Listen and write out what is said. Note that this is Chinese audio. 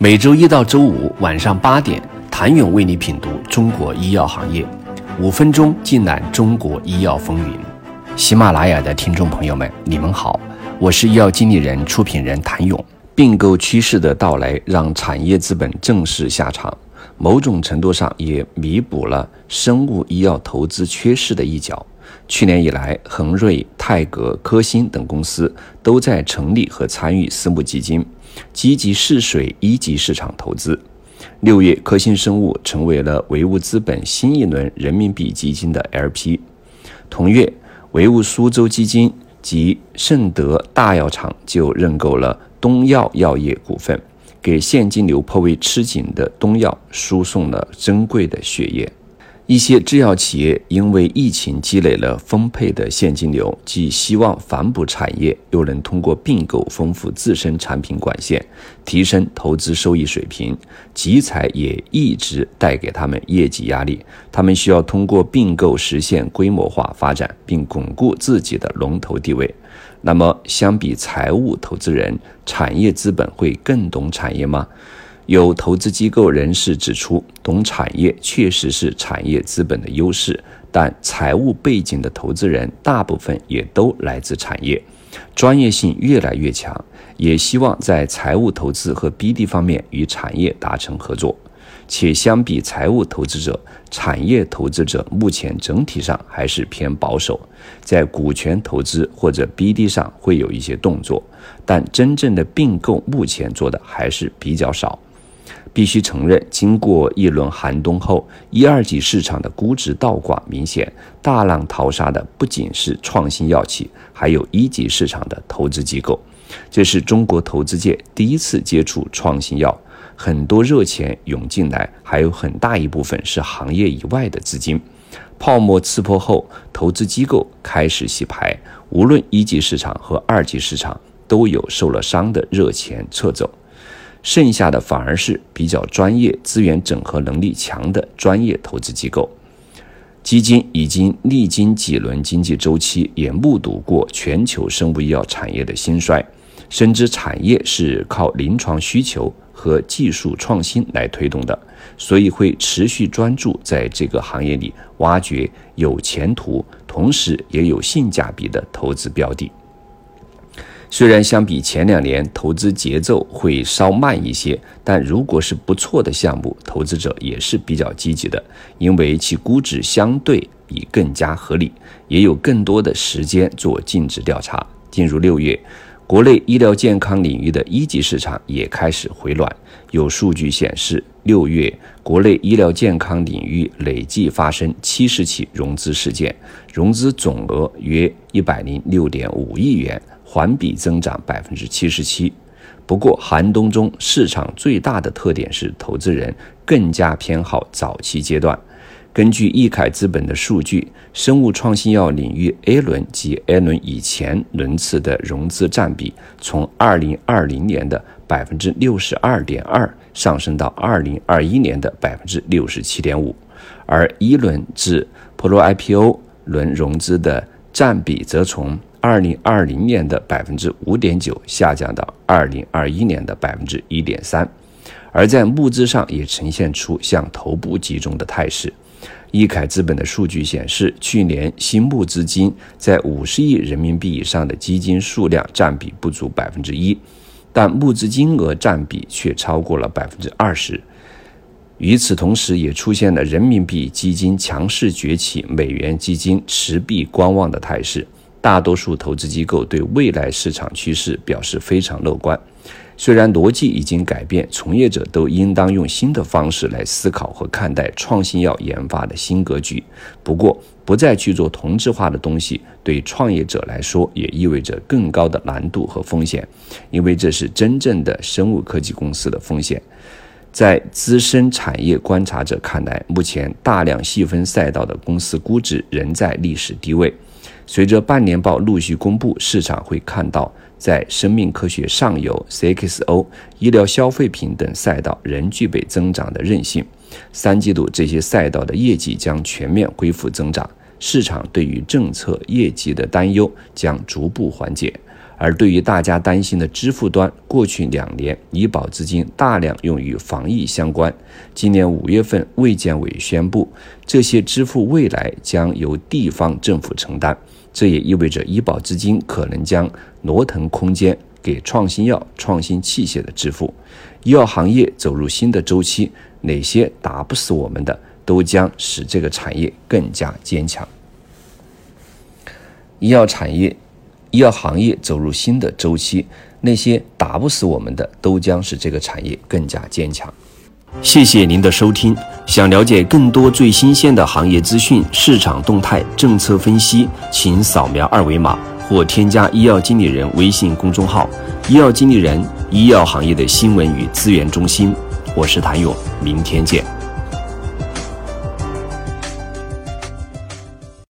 每周一到周五晚上八点，谭勇为你品读中国医药行业，五分钟尽览中国医药风云。喜马拉雅的听众朋友们，你们好，我是医药经理人、出品人谭勇。并购趋势的到来，让产业资本正式下场，某种程度上也弥补了生物医药投资缺失的一角。去年以来，恒瑞、泰格、科兴等公司都在成立和参与私募基金。积极试水一级市场投资。六月，科兴生物成为了唯物资本新一轮人民币基金的 LP。同月，唯物苏州基金及盛德大药厂就认购了东药药业股份，给现金流颇为吃紧的东药输送了珍贵的血液。一些制药企业因为疫情积累了丰沛的现金流，既希望反哺产业，又能通过并购丰富自身产品管线，提升投资收益水平。集采也一直带给他们业绩压力，他们需要通过并购实现规模化发展，并巩固自己的龙头地位。那么，相比财务投资人，产业资本会更懂产业吗？有投资机构人士指出，懂产业确实是产业资本的优势，但财务背景的投资人大部分也都来自产业，专业性越来越强，也希望在财务投资和 BD 方面与产业达成合作。且相比财务投资者，产业投资者目前整体上还是偏保守，在股权投资或者 BD 上会有一些动作，但真正的并购目前做的还是比较少。必须承认，经过一轮寒冬后，一二级市场的估值倒挂明显，大浪淘沙的不仅是创新药企，还有一级市场的投资机构。这是中国投资界第一次接触创新药，很多热钱涌进来，还有很大一部分是行业以外的资金。泡沫刺破后，投资机构开始洗牌，无论一级市场和二级市场，都有受了伤的热钱撤走。剩下的反而是比较专业、资源整合能力强的专业投资机构。基金已经历经几轮经济周期，也目睹过全球生物医药产业的兴衰，深知产业是靠临床需求和技术创新来推动的，所以会持续专注在这个行业里挖掘有前途，同时也有性价比的投资标的。虽然相比前两年投资节奏会稍慢一些，但如果是不错的项目，投资者也是比较积极的，因为其估值相对已更加合理，也有更多的时间做尽职调查。进入六月，国内医疗健康领域的一级市场也开始回暖。有数据显示，六月国内医疗健康领域累计发生七十起融资事件，融资总额约一百零六点五亿元。环比增长百分之七十七。不过，寒冬中市场最大的特点是，投资人更加偏好早期阶段。根据易凯资本的数据，生物创新药领域 A 轮及 A 轮以前轮次的融资占比，从二零二零年的百分之六十二点二上升到二零二一年的百分之六十七点五，而一轮至 Pro IPO 轮融资的占比则从二零二零年的百分之五点九下降到二零二一年的百分之一点三，而在募资上也呈现出向头部集中的态势。易凯资本的数据显示，去年新募资金在五十亿人民币以上的基金数量占比不足百分之一，但募资金额占比却超过了百分之二十。与此同时，也出现了人民币基金强势崛起、美元基金持币观望的态势。大多数投资机构对未来市场趋势表示非常乐观。虽然逻辑已经改变，从业者都应当用新的方式来思考和看待创新药研发的新格局。不过，不再去做同质化的东西，对创业者来说也意味着更高的难度和风险，因为这是真正的生物科技公司的风险。在资深产业观察者看来，目前大量细分赛道的公司估值仍在历史低位。随着半年报陆续公布，市场会看到，在生命科学上游、CXO、医疗消费品等赛道仍具备增长的韧性。三季度这些赛道的业绩将全面恢复增长，市场对于政策业绩的担忧将逐步缓解。而对于大家担心的支付端，过去两年医保资金大量用于防疫相关，今年五月份卫健委宣布，这些支付未来将由地方政府承担，这也意味着医保资金可能将挪腾空间给创新药、创新器械的支付。医药行业走入新的周期，哪些打不死我们的，都将使这个产业更加坚强。医药产业。医药行业走入新的周期，那些打不死我们的，都将使这个产业更加坚强。谢谢您的收听。想了解更多最新鲜的行业资讯、市场动态、政策分析，请扫描二维码或添加医药经理人微信公众号“医药经理人”——医药行业的新闻与资源中心。我是谭勇，明天见。